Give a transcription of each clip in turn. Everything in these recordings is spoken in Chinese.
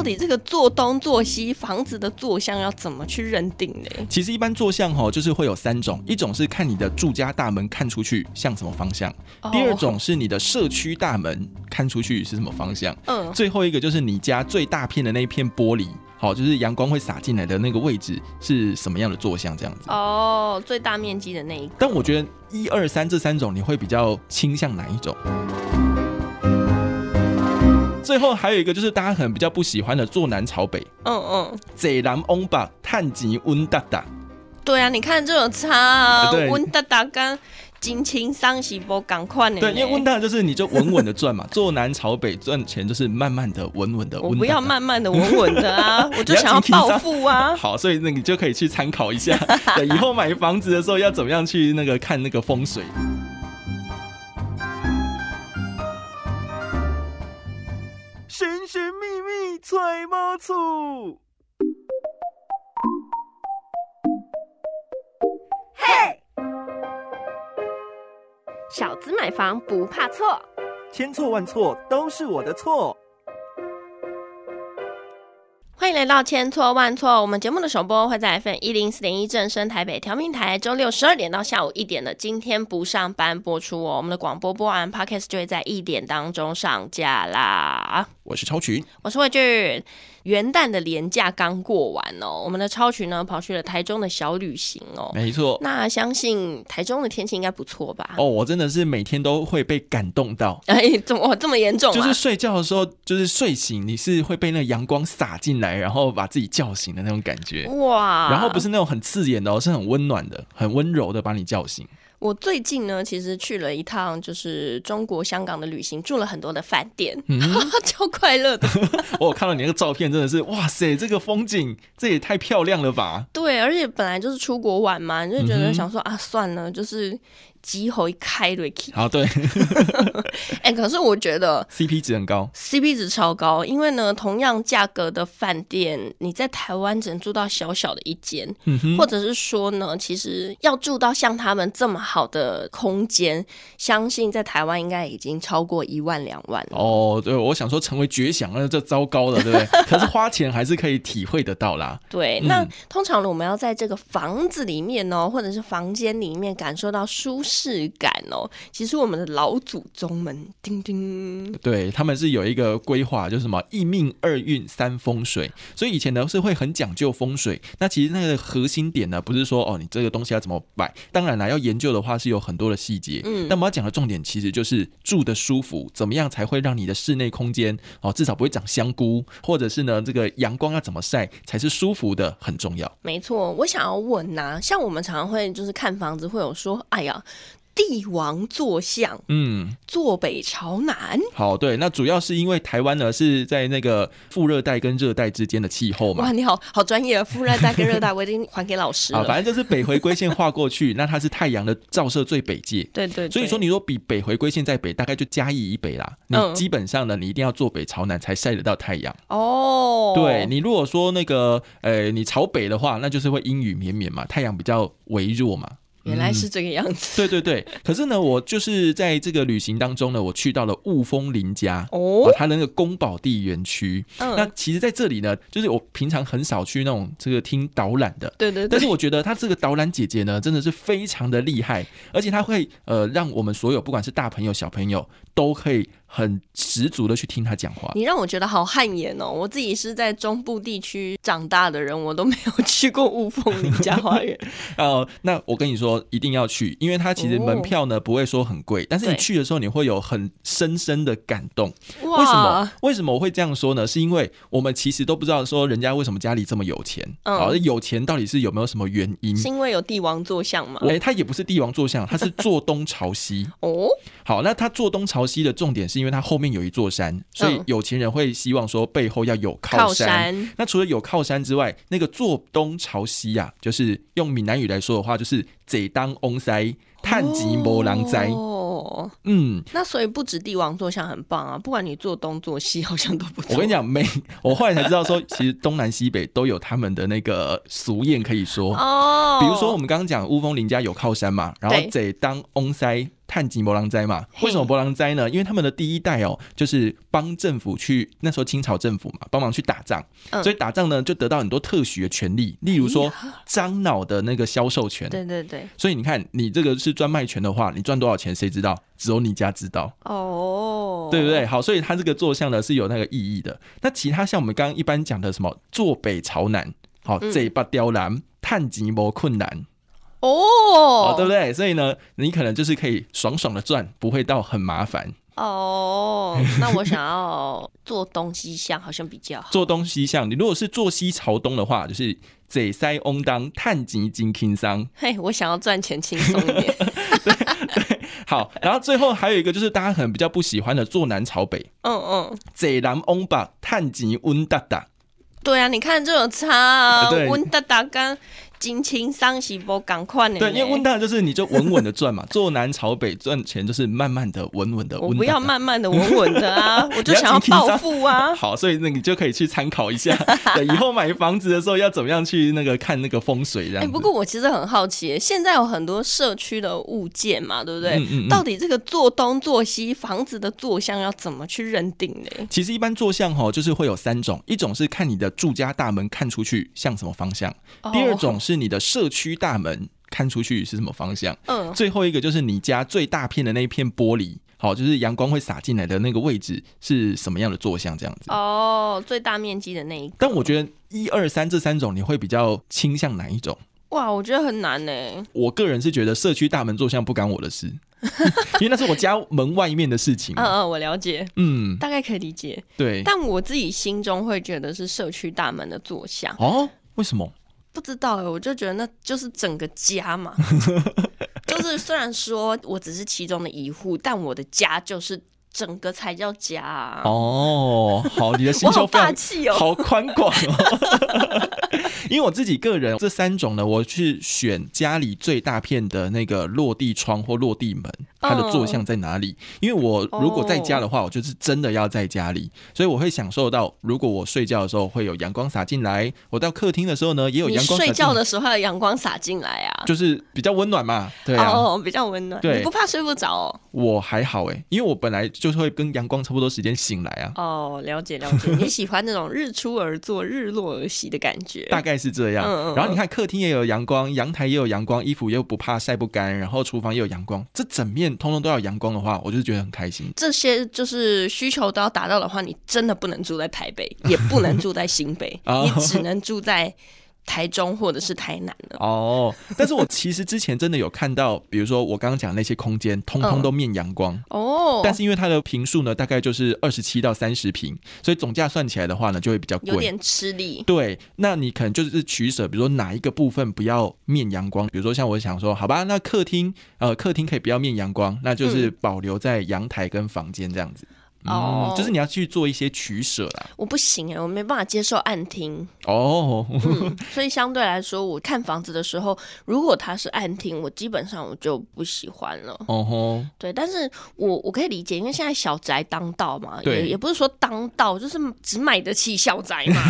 到底这个坐东坐西房子的坐向要怎么去认定呢？其实一般坐向哈，就是会有三种，一种是看你的住家大门看出去向什么方向，第二种是你的社区大门看出去是什么方向，嗯，最后一个就是你家最大片的那一片玻璃，好，就是阳光会洒进来的那个位置是什么样的坐向这样子。哦，最大面积的那一个。但我觉得一二三这三种，你会比较倾向哪一种？最后还有一个就是大家可能比较不喜欢的坐南朝北，嗯嗯，坐南翁吧，探吉温大大。对啊，你看这种差，温大大跟金青桑喜波赶快呢。对，因为温大就是你就稳稳的赚嘛，坐南朝北赚钱就是慢慢的、稳稳的。我不要慢慢的、稳稳的啊，我就想要暴富啊。好，所以那你就可以去参考一下，以后买房子的时候要怎么样去那个看那个风水。神神秘秘揣猫醋，嘿，小子买房不怕错，千错万错都是我的错。欢迎来到千错万错，我们节目的首播会在 FM 一零四点一正声台北调频台，周六十二点到下午一点的今天不上班播出哦。我们的广播播完，Podcast 就会在一点当中上架啦。我是超群，我是魏俊。元旦的年假刚过完哦，我们的超群呢跑去了台中的小旅行哦，没错。那相信台中的天气应该不错吧？哦，我真的是每天都会被感动到。哎，怎么这么严重？就是睡觉的时候，就是睡醒，你是会被那阳光洒进来，然后把自己叫醒的那种感觉。哇！然后不是那种很刺眼的哦，是很温暖的、很温柔的把你叫醒。我最近呢，其实去了一趟，就是中国香港的旅行，住了很多的饭店，嗯 超快乐的。我看到你那个照片，真的是哇塞，这个风景这也太漂亮了吧？对，而且本来就是出国玩嘛，你就觉得想说啊，算了，就是。机会开瑞奇，啊对，哎，可是我觉得 CP 值很高，CP 值超高，因为呢，同样价格的饭店，你在台湾只能住到小小的一间，或者是说呢，其实要住到像他们这么好的空间，相信在台湾应该已经超过一万两万了。哦，对，我想说成为绝响那这糟糕了，对不对？可是花钱还是可以体会得到啦。对，那通常呢，我们要在这个房子里面哦，或者是房间里面感受到舒适。感哦，其实我们的老祖宗们，叮叮，对他们是有一个规划，就是什么一命二运三风水，所以以前呢是会很讲究风水。那其实那个核心点呢，不是说哦你这个东西要怎么摆，当然啦，要研究的话是有很多的细节。嗯，但我们要讲的重点其实就是住的舒服，怎么样才会让你的室内空间哦至少不会长香菇，或者是呢这个阳光要怎么晒才是舒服的，很重要。没错，我想要问呐，像我们常常会就是看房子会有说，哎呀。帝王坐像，嗯，坐北朝南。好，对，那主要是因为台湾呢是在那个副热带跟热带之间的气候嘛。哇，你好好专业啊！副热带跟热带，我已经还给老师了。反正就是北回归线画过去，那它是太阳的照射最北界。对对。所以说，你说比北回归线在北，大概就嘉义以北啦。你基本上呢，你一定要坐北朝南才晒得到太阳。哦。对你如果说那个，呃，你朝北的话，那就是会阴雨绵绵嘛，太阳比较微弱嘛。原来是这个样子。对对对，可是呢，我就是在这个旅行当中呢，我去到了雾峰林家哦，它那个宫保地园区。嗯那其实在这里呢，就是我平常很少去那种这个听导览的。对对。但是我觉得他这个导览姐姐呢，真的是非常的厉害，而且他会呃，让我们所有不管是大朋友小朋友都可以。很十足的去听他讲话，你让我觉得好汗颜哦！我自己是在中部地区长大的人，我都没有去过雾峰林家花园。呃，那我跟你说，一定要去，因为它其实门票呢不会说很贵，但是你去的时候你会有很深深的感动。为什么？为什么我会这样说呢？是因为我们其实都不知道说人家为什么家里这么有钱，好，有钱到底是有没有什么原因？是因为有帝王坐像吗？哎，他也不是帝王坐像，他是坐东朝西。哦，好，那他坐东朝西的重点是。因为它后面有一座山，所以有钱人会希望说背后要有靠山。那除了有靠山之外，那个坐东朝西呀，就是用闽南语来说的话，就是贼当翁塞探吉摩狼灾。哦，嗯，那所以不止帝王坐像很棒啊，不管你坐东坐西，好像都不错。我跟你讲，每我后来才知道说，其实东南西北都有他们的那个俗谚可以说哦。比如说我们刚刚讲乌峰林家有靠山嘛，然后贼当翁塞。探吉博狼灾嘛？嘿为什么博狼灾呢？因为他们的第一代哦，就是帮政府去那时候清朝政府嘛，帮忙去打仗，嗯所以打仗呢就得到很多特许的权利，例如说樟脑的那个销售权。对对对，所以你看，你这个是专卖权的话，你赚多少钱谁知道？只有你家知道。哦，对不对？？好，所以它这个坐向呢是有那个意义的。那其他像我们刚刚一般讲的什么坐北朝南，好，嗯这把雕栏，探吉摩困难，哦哦，对不对？所以呢，你可能就是可以爽爽的赚，不会到很麻烦。哦，那我想要做东西向，好像比较好。坐东西向，你如果是坐西朝东的话，就是嘴塞翁当探吉金轻桑。嘿，我想要赚钱轻松一点。对好，然后最后还有一个就是大家可能比较不喜欢的坐南朝北，嗯嗯，这南翁把探吉温达达。对啊，你看这有差 温达达跟金青桑喜波赶快呢。对，因为温大就是你就稳稳的赚嘛，坐南朝北赚钱就是慢慢的、稳稳的。我不要。慢慢的、稳稳的啊，我就想要暴富啊。好，所以那你就可以去参考一下，对，以后买房子的时候要怎么样去那个看那个风水这哎、样子。不过我其实很好奇，现在有很多社区的物件嘛，对不对？嗯嗯嗯到底这个坐东坐西房子的坐向要怎么去认定呢？其实一般坐向哈，就是会有三种，一种是看你的住家大门看出去向什么方向，第二种是你的社区大门看出去是什么方向，哦，嗯，最后一个就是你家最大片的那一片玻璃，好，就是阳光会洒进来的那个位置是什么样的坐向这样子。哦，最大面积的那一个。但我觉得一二三这三种，你会比较倾向哪一种？哇，我觉得很难呢。我个人是觉得社区大门坐向不干我的事，因为那是我家门外面的事情。嗯嗯，我了解，嗯，大概可以理解。对。但我自己心中会觉得是社区大门的坐向，哦，为什么？不知道哎，我就觉得那就是整个家嘛。就是虽然说我只是其中的一户，但我的家就是整个才叫家啊。哦，好，你的心我好胸非常霸气哦。好宽广哦。因为我自己个人这三种呢，我是选家里最大片的那个落地窗或落地门，它的坐向在哪里？因为我如果在家的话，我就是真的要在家里，所以我会享受到，如果我睡觉的时候会有阳光洒进来，我到客厅的时候呢，也有阳光洒进来，睡觉的时候，有阳光洒进来啊。就是比较温暖嘛。对啊，哦，比较温暖。对你不怕睡不着哦？我还好哎，因为我本来就是会跟阳光差不多时间醒来啊。哦，了解了解。你喜欢那种日出而作、日落而息的感觉。大概是这样，嗯嗯然后你看客厅也有阳光，阳台也有阳光，衣服又不怕晒不干，然后厨房也有阳光，这整面通通都要阳光的话，我就觉得很开心。这些就是需求都要达到的话，你真的不能住在台北，也不能住在新北，哦你只能住在台中或者是台南了。哦，但是我其实之前真的有看到，比如说我刚刚讲那些空间，通通都面阳光。哦，但是因为它的平数呢，大概就是二十七到三十平，所以总价算起来的话呢，就会比较贵。有点吃力。对，那你可能就是取舍，比如说哪一个部分不要面阳光，比如说像我想说，好吧，那客厅呃客厅可以不要面阳光，那就是保留在阳台跟房间这样子。哦嗯，就是你要去做一些取舍啦。我不行哎，我没办法接受暗厅。哦，嗯，所以相对来说，我看房子的时候，如果它是暗厅，我基本上我就不喜欢了。哦吼，对，但是我我可以理解，因为现在小宅当道嘛，对也也不是说当道，就是只买得起小宅嘛。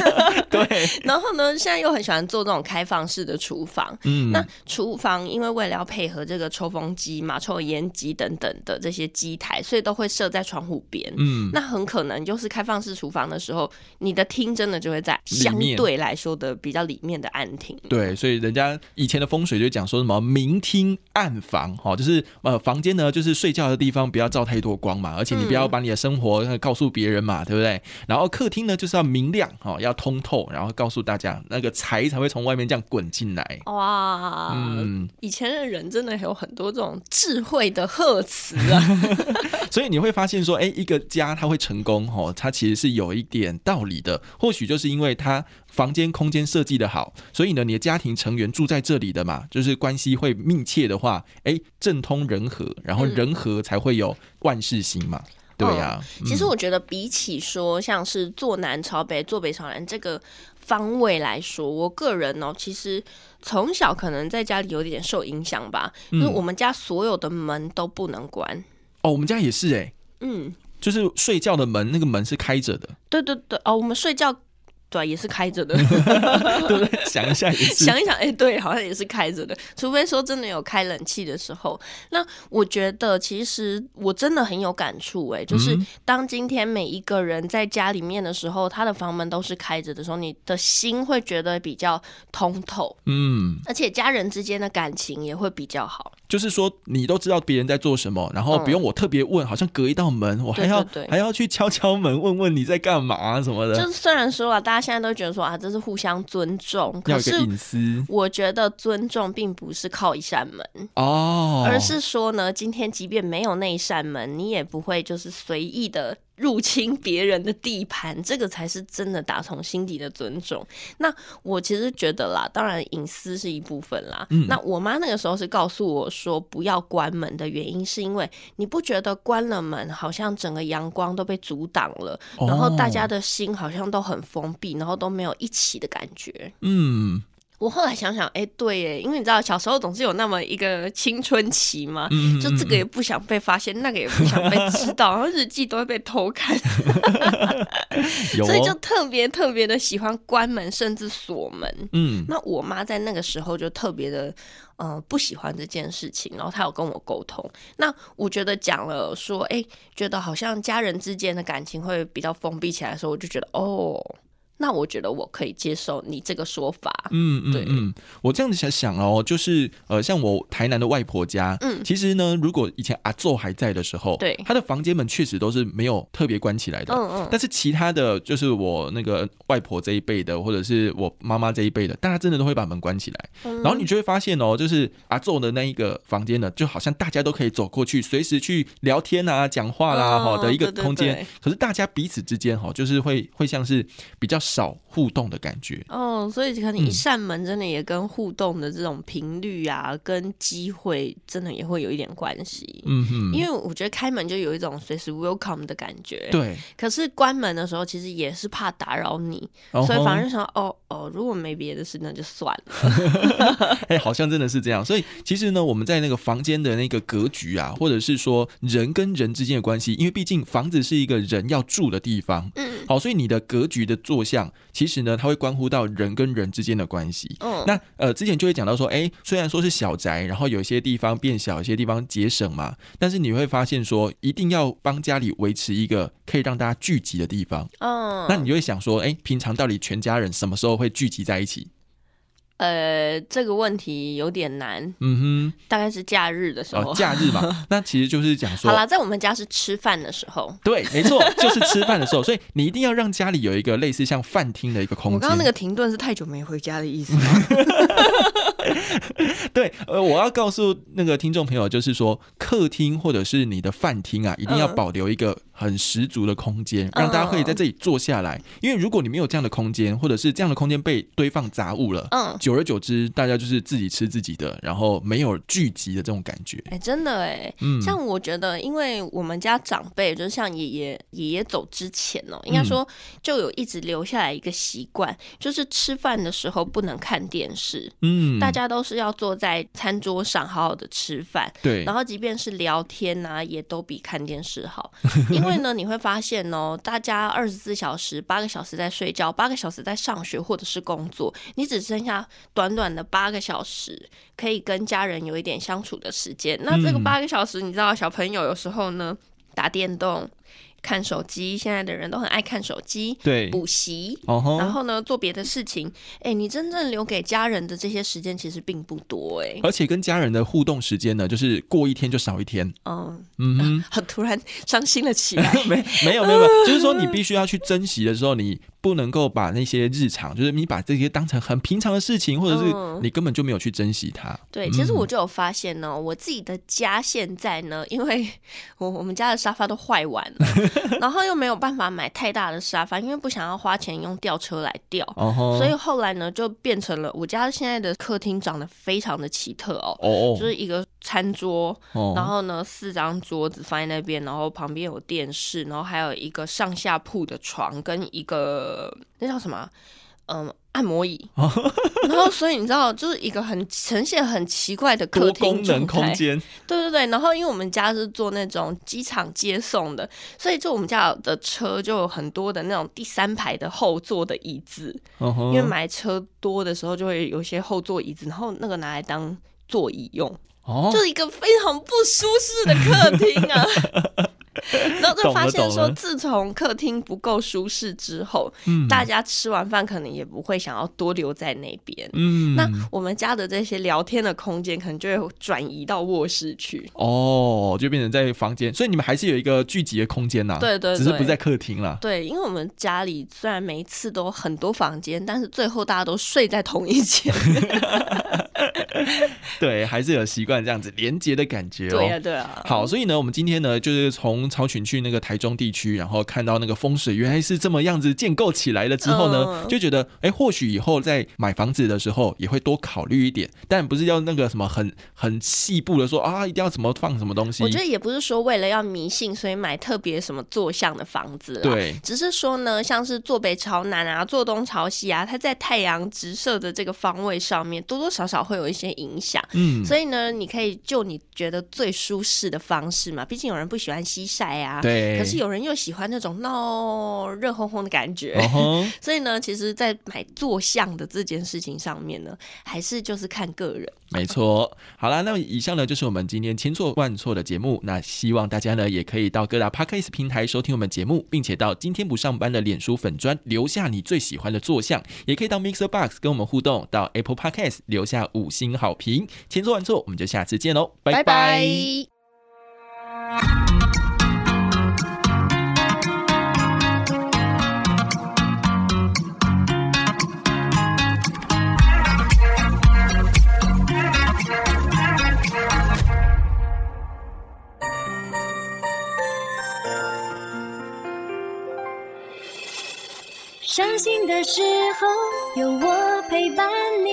对，然后呢，现在又很喜欢做这种开放式的厨房。嗯，那厨房因为为了要配合这个抽风机嘛、抽油烟机等等的这些机台，所以都会设在窗户边。嗯，那很可能就是开放式厨房的时候，你的厅真的就会在相对来说的比较里面的暗厅。对，所以人家以前的风水就讲说什么明厅暗房，哈，就是呃房间呢就是睡觉的地方，不要照太多光嘛，而且你不要把你的生活呃告诉别人嘛，对不对？然后客厅呢就是要明亮，哈，要通透，然后告诉大家那个财才会从外面这样滚进来。哇，嗯，以前的人真的有很多这种智慧的贺词啊。所以你会发现说，哎，一个家它会成功，哦，它其实是有一点道理的。或许就是因为它房间空间设计的好，所以呢，你的家庭成员住在这里的嘛，就是关系会密切的话，哎，政通人和，然后人和才会有万事兴嘛。对呀、其实我觉得比起说像是坐南朝北、坐北朝南这个方位来说，我个人哦，其实从小可能在家里有点受影响吧，因为我们家所有的门都不能关。哦，我们家也是哎、嗯，就是睡觉的门那个门是开着的。对对对，哦，我们睡觉对，也是开着的，对 不对？想一下也是，想一想，哎，对，好像也是开着的。除非说真的有开冷气的时候，那我觉得其实我真的很有感触，哎，就是当今天每一个人在家里面的时候，他的房门都是开着的时候，你的心会觉得比较通透，嗯，而且家人之间的感情也会比较好。就是说，你都知道别人在做什么，然后不用我特别问，好像隔一道门，我还要还要去敲敲门，问问你在干嘛什么的。就是虽然说啊，大家现在都觉得说啊，这是互相尊重，要个隐私。我觉得尊重并不是靠一扇门哦，而是说呢，今天即便没有那一扇门，你也不会就是随意的。入侵别人的地盘，这个才是真的打从心底的尊重。那我其实觉得啦，当然隐私是一部分啦。那我妈那个时候是告诉我说，不要关门的原因，是因为你不觉得关了门，好像整个阳光都被阻挡了，然后大家的心好像都很封闭，然后都没有一起的感觉。嗯。我后来想想，哎，对，耶，因为你知道，小时候总是有那么一个青春期嘛，就这个也不想被发现，那个也不想被知道，然后日记都会被偷看，所以就特别特别的喜欢关门，甚至锁门。嗯，那我妈在那个时候就特别的，呃，不喜欢这件事情，然后她有跟我沟通。那我觉得讲了说，哎，觉得好像家人之间的感情会比较封闭起来的时候，我就觉得，哦。那我觉得我可以接受你这个说法。嗯嗯嗯，我这样子想想哦，就是呃，像我台南的外婆家，嗯，其实呢，如果以前阿昼还在的时候，对，他的房间门确实都是没有特别关起来的。嗯嗯。但是其他的就是我那个外婆这一辈的，或者是我妈妈这一辈的，大家真的都会把门关起来。然后你就会发现哦，就是阿昼的那一个房间呢，就好像大家都可以走过去，随时去聊天啊、讲话啦，哈的一个空间。可是大家彼此之间哈，就是会会像是比较。少互动的感觉哦，所以可能一扇门真的也跟互动的这种频率啊，跟机会真的也会有一点关系。嗯哼，因为我觉得开门就有一种随时 welcome 的感觉。对，可是关门的时候，其实也是怕打扰你，所以反而想哦哦，如果没别的事，那就算了。哎，好像真的是这样。所以其实呢，我们在那个房间的那个格局啊，或者是说人跟人之间的关系，因为毕竟房子是一个人要住的地方。嗯，好，所以你的格局的坐向。其实呢，它会关乎到人跟人之间的关系。嗯，那呃，之前就会讲到说，哎，虽然说是小宅，然后有些地方变小，有些地方节省嘛，但是你会发现说，一定要帮家里维持一个可以让大家聚集的地方。嗯，那你就会想说，哎，平常到底全家人什么时候会聚集在一起？呃，这个问题有点难。嗯哼，大概是假日的时候。假日嘛，那其实就是讲说，好了，在我们家是吃饭的时候。对，没错，就是吃饭的时候。所以你一定要让家里有一个类似像饭厅的一个空间。我刚刚那个停顿是太久没回家的意思吗？对，呃，我要告诉那个听众朋友，就是说，客厅或者是你的饭厅啊，一定要保留一个。很十足的空间，让大家可以在这里坐下来。因为如果你没有这样的空间，或者是这样的空间被堆放杂物了，嗯，久而久之，大家就是自己吃自己的，然后没有聚集的这种感觉。哎，真的哎，嗯，像我觉得，因为我们家长辈，就是像爷爷爷爷走之前哦，应该说就有一直留下来一个习惯，就是吃饭的时候不能看电视，嗯，大家都是要坐在餐桌上好好的吃饭，对，然后即便是聊天啊，也都比看电视好，因为。因为呢，你会发现哦，大家二十四小时八个小时在睡觉，八个小时在上学或者是工作，你只剩下短短的八个小时可以跟家人有一点相处的时间。那这个八个小时，你知道小朋友有时候呢打电动。看手机，现在的人都很爱看手机。对，补习，然后呢，做别的事情。哎，你真正留给家人的这些时间其实并不多哎。而且跟家人的互动时间呢，就是过一天就少一天。嗯嗯，突然伤心了起来。没没有没有，就是说你必须要去珍惜的时候，你。不能够把那些日常，就是你把这些当成很平常的事情，或者是你根本就没有去珍惜它。对，其实我就有发现呢，我自己的家现在呢，因为我我们家的沙发都坏完了，然后又没有办法买太大的沙发，因为不想要花钱用吊车来吊，所以后来呢，就变成了我家现在的客厅长得非常的奇特哦，就是一个餐桌，然后呢四张桌子放在那边，然后旁边有电视，然后还有一个上下铺的床跟一个。呃，那叫什么？嗯。按摩椅，然后所以你知道，就是一个很呈现很奇怪的客厅功能空间。对对对，然后因为我们家是做那种机场接送的，所以就我们家的车就有很多的那种第三排的后座的椅子。因为买车多的时候，就会有些后座椅子，然后那个拿来当座椅用，哦就是一个非常不舒适的客厅啊。就发现说，自从客厅不够舒适之后，大家吃完饭可能也不会想要多留在那边。嗯，那我们家的这些聊天的空间，可能就会转移到卧室去。哦，就变成在房间，所以你们还是有一个聚集的空间呐。对对，只是不在客厅了。对，因为我们家里虽然每一次都很多房间，但是最后大家都睡在同一间。对，还是有习惯这样子连接的感觉。对啊，对啊。好，所以呢，我们今天呢，就是从超群去那个台中地区，然后看到那个风水原来是这么样子建构起来了之后呢，就觉得，哎，或许以后在买房子的时候也会多考虑一点，但不是要那个什么很很细部的说啊，一定要怎么放什么东西。我觉得也不是说为了要迷信，所以买特别什么坐向的房子。对，只是说呢，像是坐北朝南啊，坐东朝西啊，它在太阳直射的这个方位上面，多多少少会有一些影响。嗯，所以呢，你可以就你觉得最舒适的方式嘛，毕竟有人不喜欢西晒啊，对，可是有人又喜欢那种闹热烘烘的感觉，所以呢，其实，在买坐相的这件事情上面呢，还是就是看个人。没错，好了，那么以上呢就是我们今天千错万错的节目。那希望大家呢也可以到各大 podcast 平台收听我们节目，并且到今天不上班的脸书粉砖留下你最喜欢的坐相，也可以到 Mixer Box 跟我们互动，到 Apple Podcast 留下五星好评。千错万错，我们就下次见喽，拜拜。伤心的时候有我陪伴你，